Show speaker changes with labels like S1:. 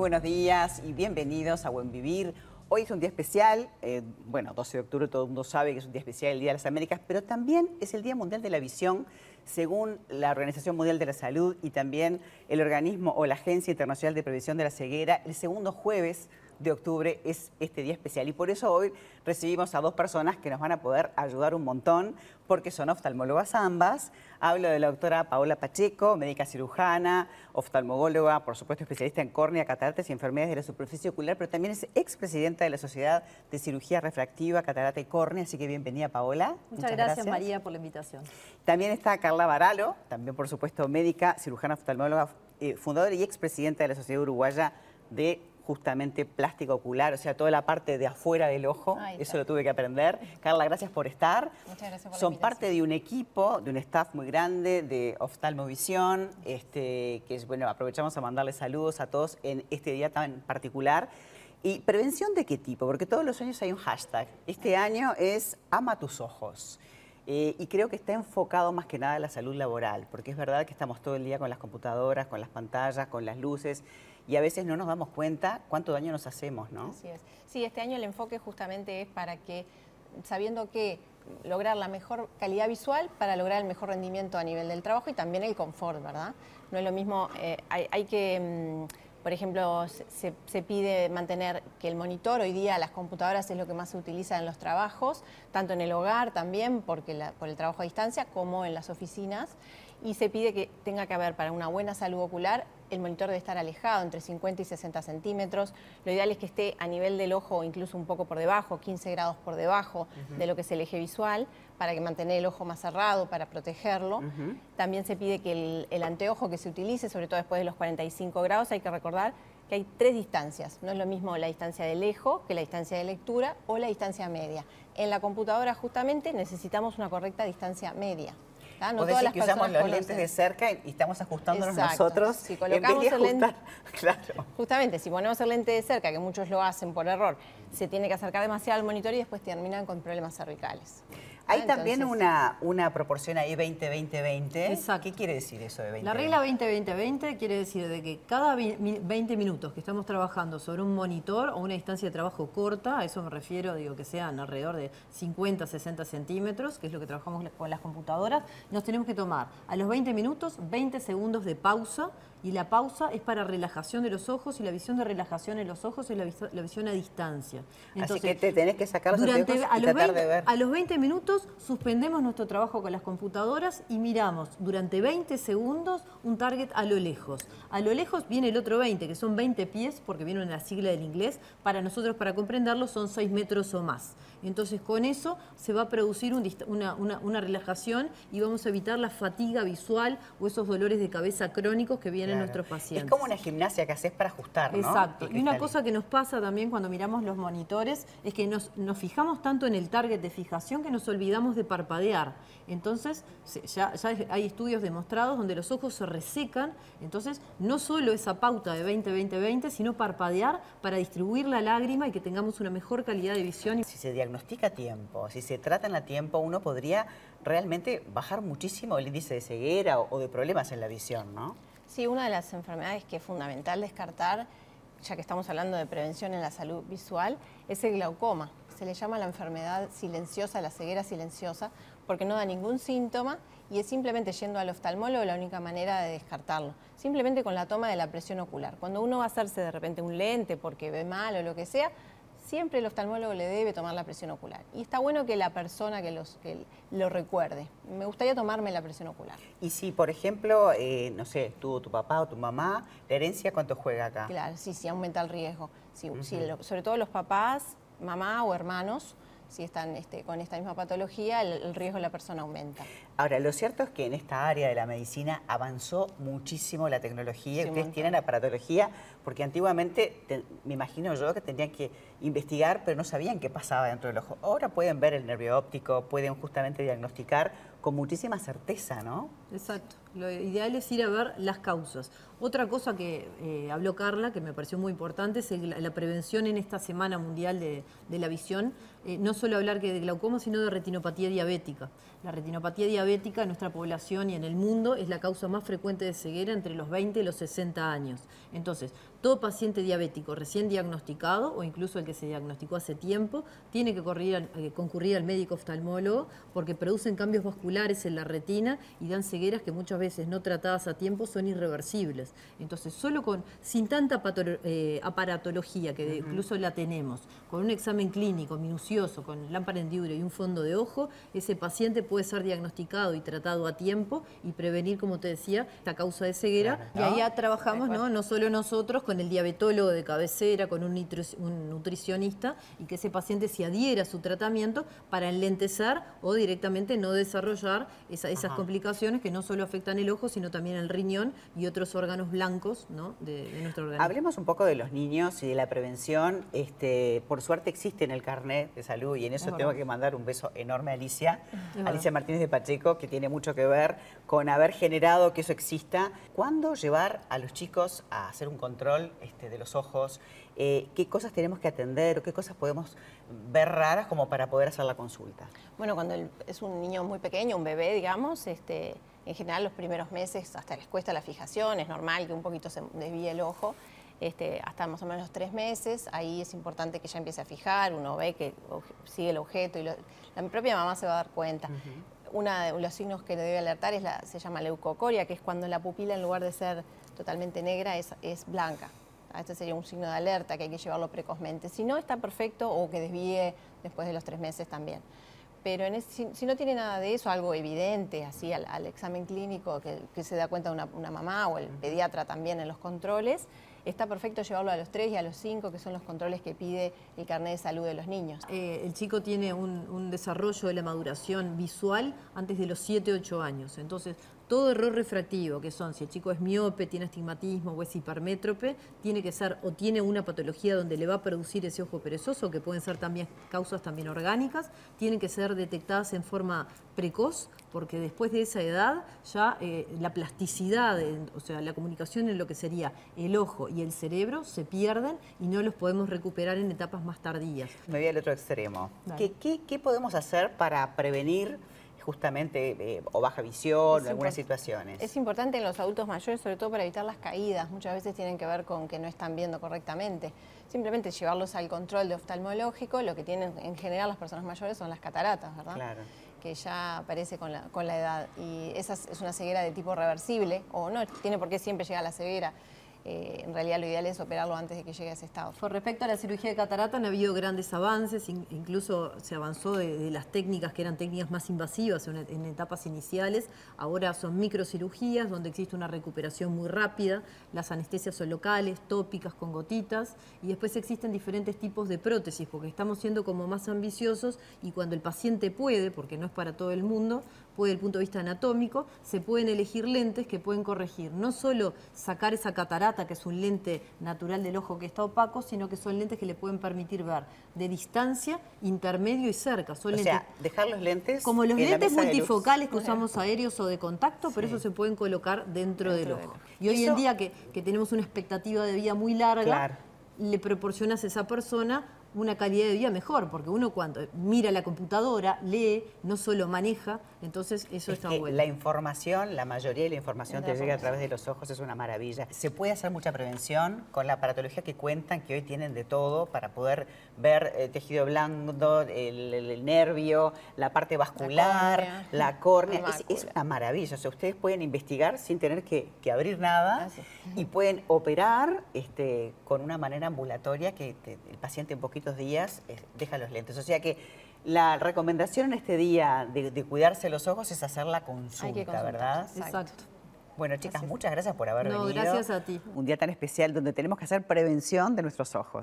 S1: buenos días y bienvenidos a Buen Vivir. Hoy es un día especial, eh, bueno, 12 de octubre todo el mundo sabe que es un día especial, el Día de las Américas, pero también es el Día Mundial de la Visión, según la Organización Mundial de la Salud y también el organismo o la Agencia Internacional de Previsión de la Ceguera, el segundo jueves de octubre es este día especial y por eso hoy recibimos a dos personas que nos van a poder ayudar un montón porque son oftalmólogas ambas. Hablo de la doctora Paola Pacheco, médica cirujana, oftalmóloga, por supuesto especialista en córnea, cataratas y enfermedades de la superficie ocular, pero también es expresidenta de la Sociedad de Cirugía Refractiva, Catarata y Córnea, así que bienvenida Paola.
S2: Muchas, gracias, María por la invitación.
S1: También está Carla Baralo, también por supuesto médica, cirujana oftalmóloga, eh, fundadora y expresidenta de la Sociedad Uruguaya de justamente plástico ocular, o sea, toda la parte de afuera del ojo, eso lo tuve que aprender. Carla, gracias por estar.
S2: Muchas gracias por
S1: Son parte de un equipo, de un staff muy grande de oftalmovisión, este, que bueno, aprovechamos a mandarles saludos a todos en este día tan particular. ¿Y prevención de qué tipo? Porque todos los años hay un hashtag. Este año es Ama tus ojos. Eh, y creo que está enfocado más que nada en la salud laboral, porque es verdad que estamos todo el día con las computadoras, con las pantallas, con las luces, y a veces no nos damos cuenta cuánto daño nos hacemos, ¿no?
S2: Así es. Sí, este año el enfoque justamente es para que, sabiendo que lograr la mejor calidad visual para lograr el mejor rendimiento a nivel del trabajo y también el confort, ¿verdad? No es lo mismo, eh, hay, que... Mm, por ejemplo, se, pide mantener que el monitor, hoy día las computadoras es lo que más se utiliza en los trabajos, tanto en el hogar también, porque por el trabajo a distancia, como en las oficinas y se pide que tenga que haber para una buena salud ocular el monitor debe estar alejado entre 50 y 60 centímetros. Lo ideal es que esté a nivel del ojo o incluso un poco por debajo, 15 grados por debajo de lo que es el eje visual, para que mantener el ojo más cerrado, para protegerlo. También se pide que el, el anteojo que se utilice, sobre todo después de los 45 grados, hay que recordar que hay tres distancias. No es lo mismo la distancia de lejos que la distancia de lectura o la distancia media. En la computadora justamente necesitamos una correcta distancia media.
S1: ¿Ah? No todas que usamos los lentes de cerca y estamos ajustándonos nosotros.
S2: Si colocamos el lente, claro. Justamente, si ponemos el lente de cerca, que muchos lo hacen por error, se tiene que acercar demasiado al monitor y después terminan con problemas cervicales.
S1: Hay también una, una proporción ahí 20-20-20. ¿Qué quiere decir eso de 20?
S3: La regla 20-20-20 quiere decir de que cada 20 minutos que estamos trabajando sobre un monitor o una distancia de trabajo corta, a eso me refiero, digo que sean alrededor de 50-60 centímetros, que es lo que trabajamos con las computadoras, nos tenemos que tomar a los 20 minutos 20 segundos de pausa y la pausa es para relajación de los ojos y la visión de relajación en los ojos es la, visión a distancia.
S1: Entonces, Así que te tenés que sacar los durante, a, los 20, de ver.
S3: a los 20 minutos suspendemos nuestro trabajo con las computadoras y miramos durante 20 segundos un target a lo lejos. A lo lejos viene el otro 20, que son 20 pies, porque viene en la sigla del inglés. Para nosotros, para comprenderlo, son 6 metros o más. Entonces, con eso se va a producir una, una relajación y vamos a evitar la fatiga visual o esos dolores de cabeza crónicos que vienen nuestros pacientes.
S1: Es como una gimnasia que haces para ajustar, ¿no?
S3: Exacto. Y una cosa que nos pasa también cuando miramos los monitores es que nos, fijamos tanto en el target de fijación que nos olvidamos de parpadear. Entonces, ya, hay estudios demostrados donde los ojos se resecan. Entonces, no solo esa pauta de 20-20-20, sino parpadear para distribuir la lágrima y que tengamos una mejor calidad de visión.
S1: Si se diagnostica a tiempo, si se trata a tiempo, uno podría realmente bajar muchísimo el índice de ceguera o de problemas en la visión, ¿no?
S2: Sí, una de las enfermedades que es fundamental descartar, ya que estamos hablando de prevención en la salud visual, es el glaucoma. Se le llama la enfermedad silenciosa, la ceguera silenciosa, porque no da ningún síntoma y es simplemente yendo al oftalmólogo la única manera de descartarlo. Simplemente con la toma de la presión ocular. Cuando uno va a hacerse de repente un lente porque ve mal o lo que sea, siempre el oftalmólogo le debe tomar la presión ocular. Y está bueno que la persona que, los, que lo recuerde. Me gustaría tomarme la presión ocular.
S1: Y si, por ejemplo, eh, no sé, tú, tu papá o tu mamá, la herencia, ¿cuánto juega acá?
S2: Claro, sí, sí, aumenta el riesgo. Sí, sobre todo los papás, mamá o hermanos, si están este, con esta misma patología, el, riesgo de la persona aumenta.
S1: Ahora, lo cierto es que en esta área de la medicina avanzó muchísimo la tecnología. Ustedes tienen aparatología, porque antiguamente, me imagino yo, que tenían que investigar, pero no sabían qué pasaba dentro del ojo. Ahora pueden ver el nervio óptico, pueden justamente diagnosticar con muchísima certeza, ¿no?
S3: Exacto. Lo ideal es ir a ver las causas. Otra cosa que eh, habló Carla, que me pareció muy importante, es la, prevención en esta Semana Mundial de, de la Visión. Eh, no solo hablar que de glaucoma, sino de retinopatía diabética. La retinopatía diabética en nuestra población y en el mundo es la causa más frecuente de ceguera entre los 20 y los 60 años. Entonces, todo paciente diabético recién diagnosticado o incluso el que se diagnosticó hace tiempo tiene que correr, eh, concurrir al médico oftalmólogo porque producen cambios vasculares en la retina y dan cegueras que muchas veces no tratadas a tiempo son irreversibles. Entonces, solo con, sin tanta eh, aparatología, que incluso la tenemos, con un examen clínico minucioso, con lámpara en y un fondo de ojo, ese paciente puede ser diagnosticado y tratado a tiempo y prevenir, como te decía, esta causa de ceguera. Y allá trabajamos, ¿no? no solo nosotros, con el diabetólogo de cabecera, con un, nutricionista, y que ese paciente se adhiera a su tratamiento para enlentecer o directamente no desarrollar esas complicaciones que no solo afectan el ojo, sino también el riñón y otros órganos blancos de, nuestro organismo.
S1: Hablemos un poco de los niños y de la prevención. Este, por suerte existe en el carnet de salud y en eso tengo que mandar un beso enorme a Alicia, Alicia Martínez de Pacheco, que tiene mucho que ver con haber generado que eso exista. ¿Cuándo llevar a los chicos a hacer un control este, de los ojos? Eh, ¿Qué cosas tenemos que atender o qué cosas podemos ver raras como para poder hacer la consulta?
S2: Bueno, cuando es un niño muy pequeño, un bebé, digamos, este, en general los primeros meses hasta les cuesta la fijación, es normal que un poquito se desvíe el ojo. Este, hasta más o menos los tres meses, ahí es importante que ya empiece a fijar, uno ve que sigue el objeto y la propia mamá se va a dar cuenta. Uno de los signos que le debe alertar es la, se llama leucocoria, que es cuando la pupila en lugar de ser totalmente negra es, es blanca. Este sería un signo de alerta que hay que llevarlo precozmente. Si no, está perfecto o que desvíe después de los tres meses también. Pero si, no tiene nada de eso, algo evidente, así al, examen clínico que, se da cuenta una, una mamá o el pediatra también en los controles, está perfecto llevarlo a los 3 y a los 5, que son los controles que pide el carnet de salud de los niños.
S3: Eh, el chico tiene un, un, desarrollo de la maduración visual antes de los 7, 8 años. Entonces, todo error refractivo, que son si el chico es miope, tiene astigmatismo o es hipermétrope, tiene que ser o tiene una patología donde le va a producir ese ojo perezoso, que pueden ser también causas también orgánicas, tienen que ser detectadas en forma precoz, porque después de esa edad ya eh, la plasticidad, o sea, la comunicación en lo que sería el ojo y el cerebro se pierden y no los podemos recuperar en etapas más tardías.
S1: Me voy al otro extremo. qué podemos hacer para prevenir justamente eh, o baja visión, en algunas situaciones.
S2: Es importante en los adultos mayores, sobre todo para evitar las caídas. Muchas veces tienen que ver con que no están viendo correctamente. Simplemente llevarlos al control de oftalmológico, lo que tienen en general las personas mayores son las cataratas, ¿verdad?
S1: Claro
S2: que ya aparece con la, con la edad y esa es una ceguera de tipo reversible o no tiene por qué siempre llegar a la ceguera. Eh, en realidad lo ideal es operarlo antes de que llegue a ese estado.
S3: Con respecto a la cirugía de catarata han habido grandes avances, incluso se avanzó de, las técnicas que eran técnicas más invasivas en, etapas iniciales, ahora son microcirugías donde existe una recuperación muy rápida, las anestesias son locales, tópicas con gotitas y después existen diferentes tipos de prótesis porque estamos siendo como más ambiciosos y cuando el paciente puede, porque no es para todo el mundo, puede desde el punto de vista anatómico, se pueden elegir lentes que pueden corregir no solo sacar esa catarata, que es un lente natural del ojo que está opaco, sino que son lentes que le pueden permitir ver de distancia, intermedio y cerca. Son
S1: o sea, dejar los lentes
S3: Como los lentes multifocales que usamos aéreos o de contacto, pero eso se pueden colocar dentro, del ojo. Y hoy en día que, tenemos una expectativa de vida muy larga, le proporcionas a esa persona una calidad de vida mejor, porque uno cuando mira la computadora, lee, no solo maneja, entonces eso está bueno.
S1: La información, la mayoría de la información que llega a través de los ojos es una maravilla. Se puede hacer mucha prevención con la aparatología que cuentan, que hoy tienen de todo, para poder ver el eh, tejido blando, el, nervio, la parte vascular, la córnea. es, una maravilla. O sea, ustedes pueden investigar sin tener que, abrir nada ah, y pueden operar este, con una manera ambulatoria que el paciente un poquito días eh, deja los lentes. O sea que la recomendación en este día de, cuidarse los ojos es hacer la consulta, ¿verdad?
S3: Exacto.
S1: Bueno, chicas, muchas gracias por haber no,
S3: gracias a ti.
S1: Un día tan especial donde tenemos que hacer prevención de nuestros ojos.